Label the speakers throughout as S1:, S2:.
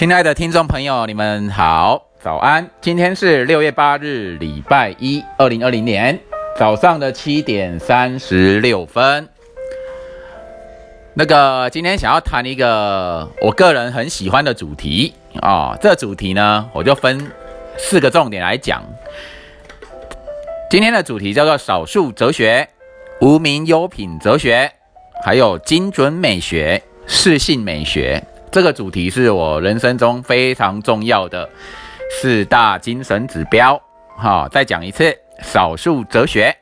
S1: 亲爱的听众朋友，你们好，早安！今天是六月八日，礼拜一，二零二零年早上的七点三十六分。那个今天想要谈一个我个人很喜欢的主题啊，这主题呢，我就分四个重点来讲。今天的主题叫做少数哲学、无名优品哲学，还有精准美学、适性美学。这个主题是我人生中非常重要的四大精神指标。好，再讲一次：少数哲学、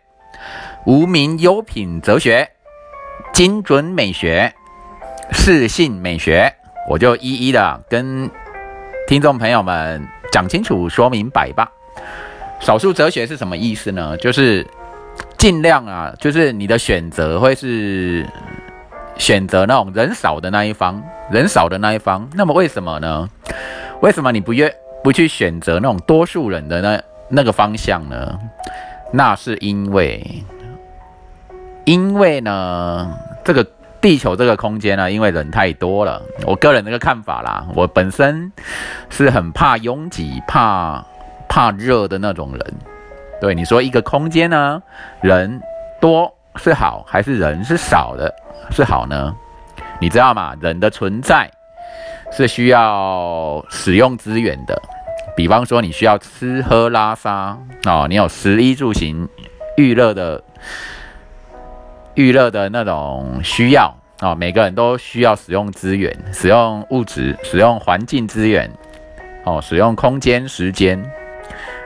S1: 无名优品哲学、精准美学、适性美学。我就一一的跟听众朋友们讲清楚、说明白吧。少数哲学是什么意思呢？就是尽量啊，就是你的选择会是。选择那种人少的那一方，人少的那一方。那么为什么呢？为什么你不愿不去选择那种多数人的那那个方向呢？那是因为，因为呢，这个地球这个空间呢，因为人太多了。我个人那个看法啦，我本身是很怕拥挤、怕怕热的那种人。对你说，一个空间呢，人多是好还是人是少的？是好呢，你知道吗？人的存在是需要使用资源的，比方说你需要吃喝拉撒哦，你有食衣住行娱乐的娱乐的那种需要哦，每个人都需要使用资源，使用物质，使用环境资源哦，使用空间时间。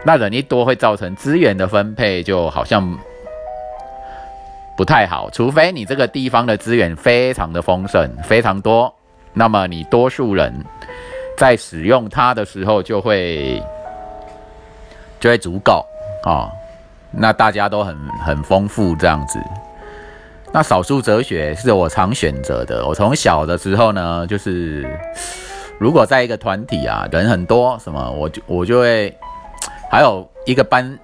S1: 那人一多会造成资源的分配就好像。不太好，除非你这个地方的资源非常的丰盛，非常多，那么你多数人在使用它的时候就会就会足够啊，那大家都很很丰富这样子。那少数哲学是我常选择的，我从小的时候呢，就是如果在一个团体啊，人很多，什么我就我就会还有一个班。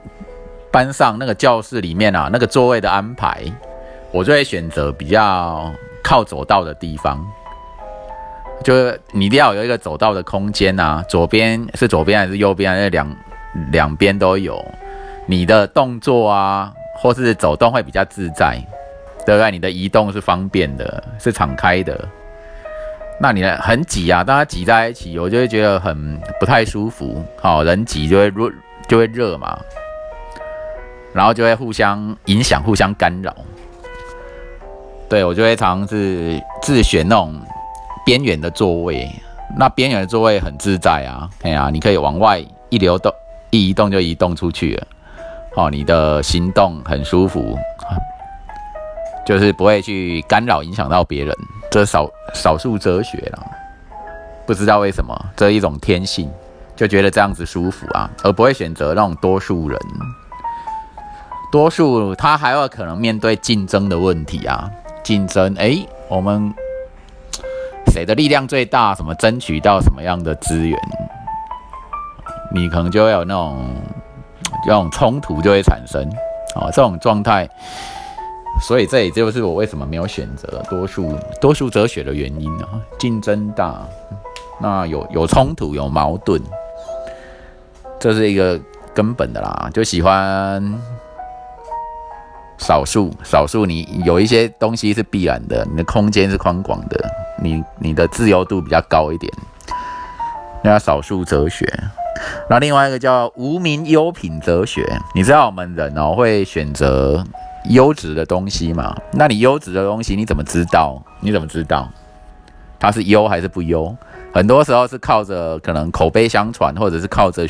S1: 班上那个教室里面啊，那个座位的安排，我就会选择比较靠走道的地方。就是你一定要有一个走道的空间啊，左边是左边还是右边？那两两边都有，你的动作啊，或是走动会比较自在，对不对？你的移动是方便的，是敞开的。那你呢？很挤啊，大家挤在一起，我就会觉得很不太舒服。好，人挤就会热，就会热嘛。然后就会互相影响、互相干扰。对我就会常是自选那种边缘的座位，那边缘的座位很自在啊，哎呀，你可以往外一流动、一移动就移动出去了，哦，你的行动很舒服，就是不会去干扰、影响到别人。这少少数哲学了，不知道为什么这一种天性，就觉得这样子舒服啊，而不会选择那种多数人。多数他还有可能面对竞争的问题啊，竞争哎，我们谁的力量最大？什么争取到什么样的资源？你可能就会有那种这种冲突就会产生啊，这种状态。所以这也就是我为什么没有选择多数多数哲学的原因啊，竞争大，那有有冲突有矛盾，这是一个根本的啦，就喜欢。少数，少数，你有一些东西是必然的，你的空间是宽广的，你你的自由度比较高一点，那叫少数哲学。那另外一个叫无名优品哲学，你知道我们人哦会选择优质的东西嘛？那你优质的东西你怎么知道？你怎么知道它是优还是不优？很多时候是靠着可能口碑相传，或者是靠着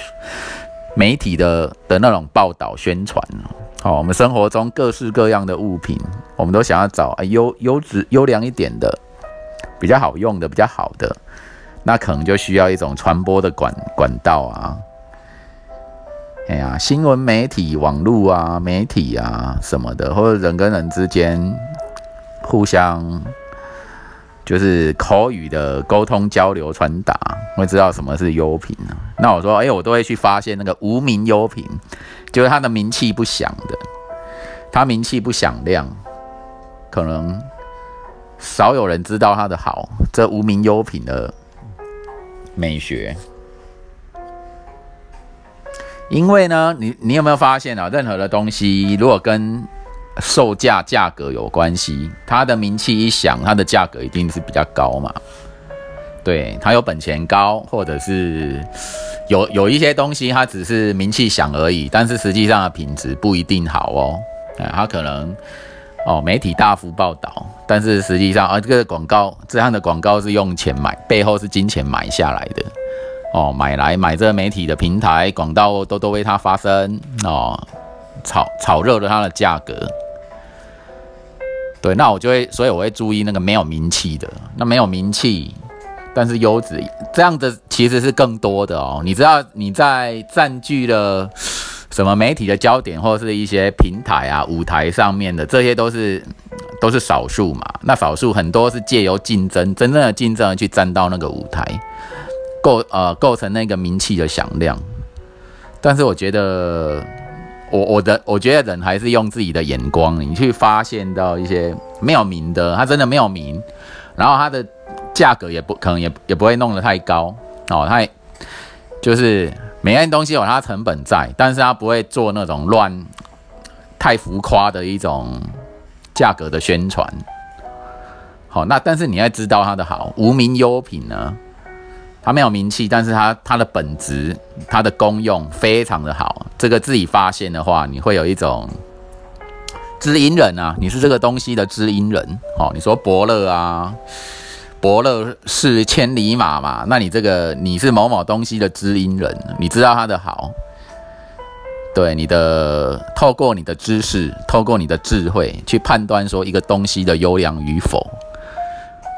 S1: 媒体的的那种报道宣传。好，我们生活中各式各样的物品，我们都想要找啊优优质、优良一点的，比较好用的、比较好的，那可能就需要一种传播的管管道啊。哎呀，新闻媒体、网络啊、媒体啊什么的，或者人跟人之间互相就是口语的沟通、交流、传达，会知道什么是优品呢？那我说，哎，我都会去发现那个无名优品。就是他的名气不响的，他名气不响亮，可能少有人知道他的好。这无名优品的美学。因为呢，你你有没有发现啊？任何的东西如果跟售价价格有关系，它的名气一响，它的价格一定是比较高嘛。对，它有本钱高，或者是有有一些东西它只是名气响而已，但是实际上的品质不一定好哦。啊，它可能哦媒体大幅报道，但是实际上啊这个广告这样的广告是用钱买，背后是金钱买下来的。哦，买来买这个媒体的平台广告都都为它发声哦，炒炒热了它的价格。对，那我就会，所以我会注意那个没有名气的，那没有名气，但是优质这样的其实是更多的哦。你知道你在占据了什么媒体的焦点，或者是一些平台啊舞台上面的，这些都是都是少数嘛。那少数很多是借由竞争，真正的竞争去站到那个舞台。构呃构成那个名气的响亮，但是我觉得我我的我觉得人还是用自己的眼光，你去发现到一些没有名的，他真的没有名，然后他的价格也不可能也也不会弄得太高哦，它就是每样东西有它成本在，但是它不会做那种乱太浮夸的一种价格的宣传。好，那但是你要知道它的好，无名优品呢？它没有名气，但是它它的本质、它的功用非常的好。这个自己发现的话，你会有一种知音人啊，你是这个东西的知音人哦。你说伯乐啊，伯乐是千里马嘛？那你这个你是某某东西的知音人，你知道它的好，对你的透过你的知识，透过你的智慧去判断说一个东西的优良与否。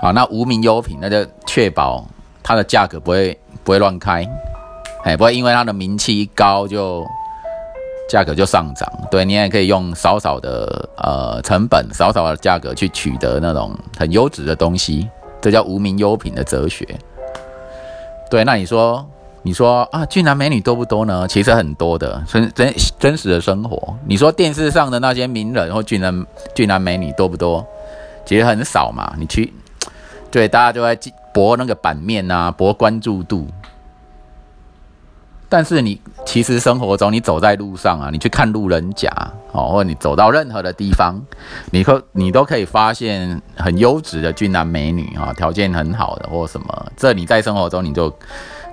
S1: 好，那无名优品，那就确保。它的价格不会不会乱开，哎，不会因为它的名气一高就价格就上涨。对你也可以用少少的呃成本、少少的价格去取得那种很优质的东西，这叫无名优品的哲学。对，那你说你说啊，俊男美女多不多呢？其实很多的，真真真实的生活。你说电视上的那些名人或俊男俊男美女多不多？其实很少嘛。你去对大家就在。博那个版面啊，博关注度。但是你其实生活中，你走在路上啊，你去看路人甲哦，或者你走到任何的地方，你可你都可以发现很优质的俊男美女啊，条件很好的或什么，这你在生活中你就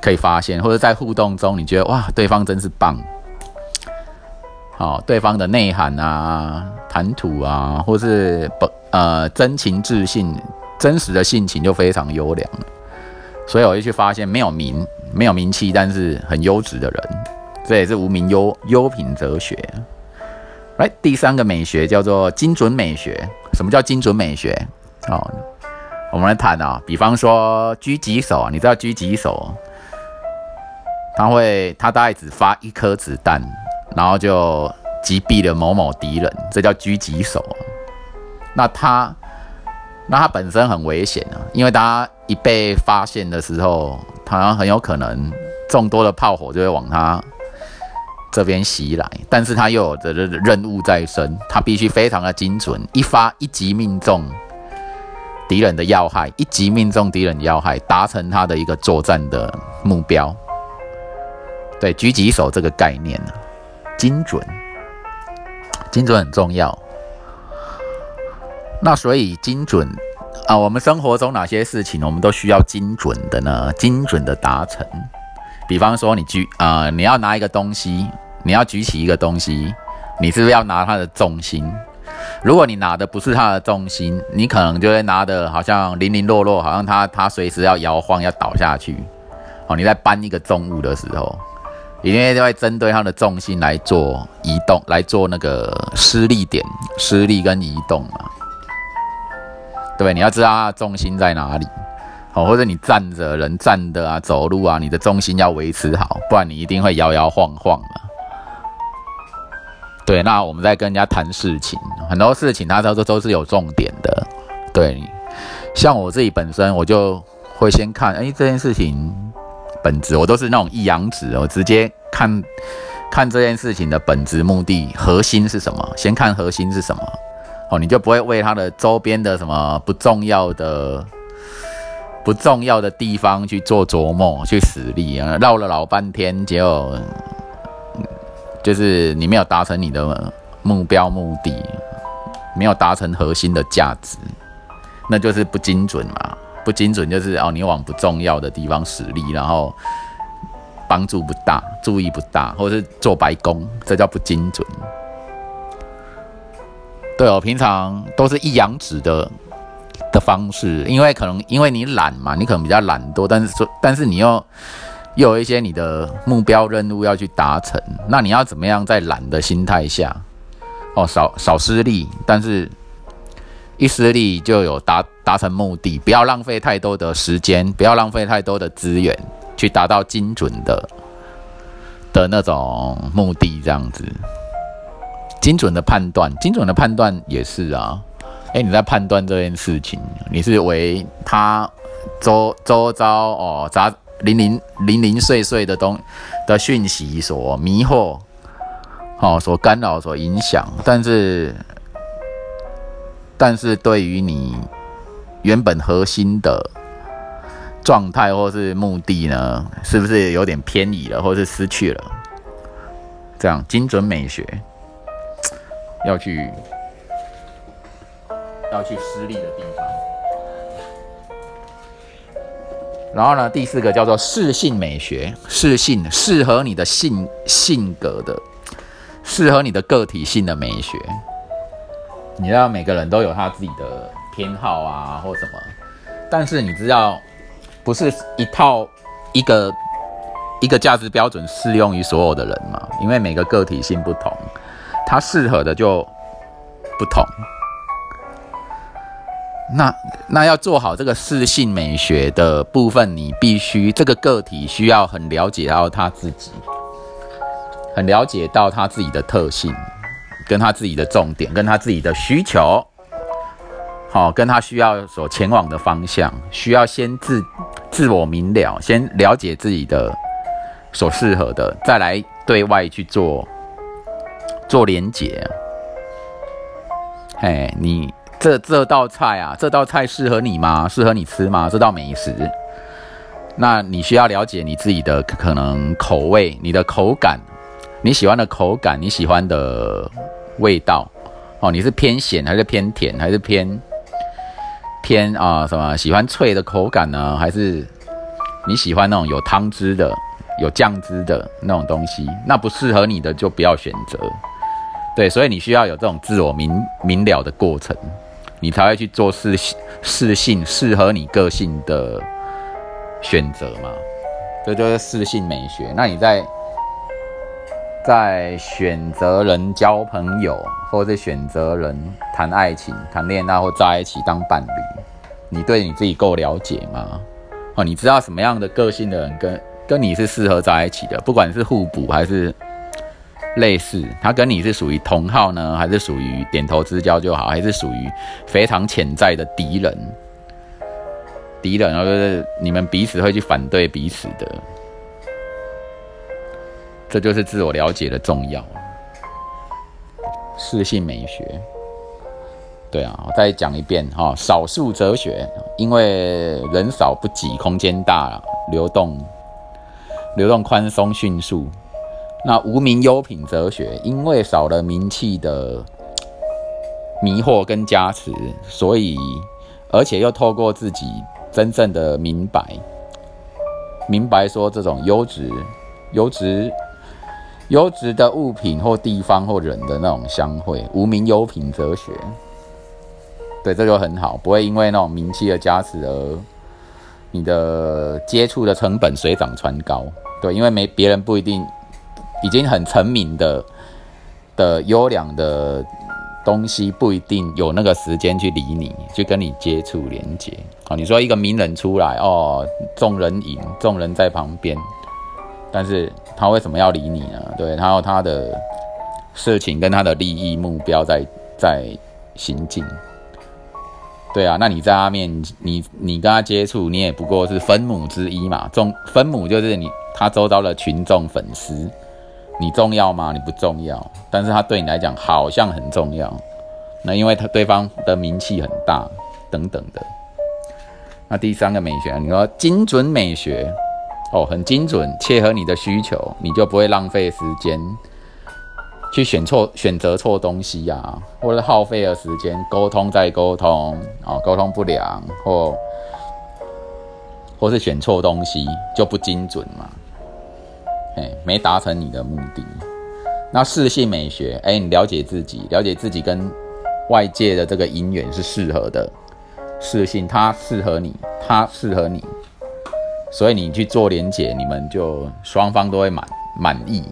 S1: 可以发现，或者在互动中，你觉得哇，对方真是棒，好，对方的内涵啊、谈吐啊，或是不呃真情自信。真实的性情就非常优良，所以我就去发现没有名、没有名气，但是很优质的人，这也是无名优优品哲学。来，第三个美学叫做精准美学。什么叫精准美学？哦，我们来谈啊，比方说狙击手，你知道狙击手，他会他大概只发一颗子弹，然后就击毙了某某敌人，这叫狙击手。那他。那它本身很危险啊，因为它一被发现的时候，它很有可能众多的炮火就会往它这边袭来，但是它又有着任务在身，它必须非常的精准，一发一击命中敌人的要害，一击命中敌人的要害，达成他的一个作战的目标。对，狙击手这个概念呢，精准，精准很重要。那所以精准啊，我们生活中哪些事情我们都需要精准的呢？精准的达成。比方说你举啊，你要拿一个东西，你要举起一个东西，你是不是要拿它的重心？如果你拿的不是它的重心，你可能就会拿的好像零零落落，好像它它随时要摇晃要倒下去。哦，你在搬一个重物的时候，一定会针对它的重心来做移动，来做那个施力点、施力跟移动嘛。对，你要知道它重心在哪里，哦，或者你站着人站的啊，走路啊，你的重心要维持好，不然你一定会摇摇晃晃的。对，那我们在跟人家谈事情，很多事情它都都都是有重点的。对，像我自己本身，我就会先看，哎，这件事情本质，我都是那种一阳指，我直接看看这件事情的本质、目的、核心是什么，先看核心是什么。哦，你就不会为它的周边的什么不重要的、不重要的地方去做琢磨、去实力啊，绕了老半天，结果就是你没有达成你的目标目的，没有达成核心的价值，那就是不精准嘛。不精准就是哦，你往不重要的地方使力，然后帮助不大，注意不大，或是做白工，这叫不精准。对哦，平常都是一阳指的的方式，因为可能因为你懒嘛，你可能比较懒惰，但是说但是你又又有一些你的目标任务要去达成，那你要怎么样在懒的心态下，哦少少失利，但是。一失利就有达达成目的，不要浪费太多的时间，不要浪费太多的资源，去达到精准的的那种目的，这样子。精准的判断，精准的判断也是啊。哎，你在判断这件事情，你是为他周周遭哦杂零零零零碎碎的东的讯息所迷惑，哦，所干扰、所影响，但是。但是对于你原本核心的状态或是目的呢，是不是有点偏移了，或是失去了？这样精准美学要去要去失利的地方。然后呢，第四个叫做适性美学，适性适合你的性性格的，适合你的个体性的美学。你知道每个人都有他自己的偏好啊，或什么，但是你知道，不是一套一个一个价值标准适用于所有的人嘛？因为每个个体性不同，它适合的就不同。那那要做好这个适性美学的部分，你必须这个个体需要很了解到他自己，很了解到他自己的特性。跟他自己的重点，跟他自己的需求，好，跟他需要所前往的方向，需要先自自我明了，先了解自己的所适合的，再来对外去做做连结。哎，你这这道菜啊，这道菜适合你吗？适合你吃吗？这道美食，那你需要了解你自己的可能口味，你的口感，你喜欢的口感，你喜欢的。味道，哦，你是偏咸还是偏甜，还是偏偏啊什么？喜欢脆的口感呢，还是你喜欢那种有汤汁的、有酱汁的那种东西？那不适合你的就不要选择。对，所以你需要有这种自我明明了的过程，你才会去做适适性适合你个性的选择嘛。这就是适性美学。那你在。在选择人交朋友，或者选择人谈爱情、谈恋爱或在一起当伴侣，你对你自己够了解吗？哦，你知道什么样的个性的人跟跟你是适合在一起的？不管是互补还是类似，他跟你是属于同号呢，还是属于点头之交就好，还是属于非常潜在的敌人？敌人，然后就是你们彼此会去反对彼此的。这就是自我了解的重要，适性美学。对啊，我再讲一遍哈，少数哲学，因为人少不挤，空间大，流动流动宽松迅速。那无名优品哲学，因为少了名气的迷惑跟加持，所以而且又透过自己真正的明白，明白说这种优质优质。优质的物品或地方或人的那种相会，无名优品哲学，对，这就很好，不会因为那种名气的加持而你的接触的成本水涨船高。对，因为没别人不一定已经很成名的的优良的东西，不一定有那个时间去理你，去跟你接触连接。好，你说一个名人出来哦，众人引，众人在旁边。但是他为什么要理你呢？对他有他的事情跟他的利益目标在在行进。对啊，那你在他面，你你跟他接触，你也不过是分母之一嘛。众分母就是你他周遭的群众粉丝，你重要吗？你不重要，但是他对你来讲好像很重要。那因为他对方的名气很大，等等的。那第三个美学，你说精准美学，哦，很精准，切合你的需求，你就不会浪费时间去选错、选择错东西呀，或者耗费了时间沟通再沟通，哦，沟通不良，或或是选错东西就不精准嘛，哎，没达成你的目的。那四性美学，哎，你了解自己，了解自己跟外界的这个姻缘是适合的。四性，它适合你，它适合你，所以你去做连结，你们就双方都会满满意。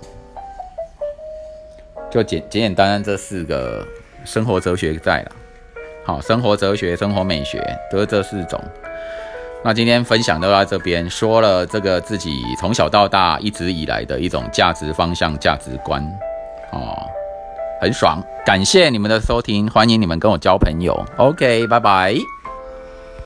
S1: 就简简简单单这四个生活哲学在了，好，生活哲学、生活美学都是这四种。那今天分享都到这边，说了这个自己从小到大一直以来的一种价值方向、价值观，哦，很爽。感谢你们的收听，欢迎你们跟我交朋友。OK，拜拜。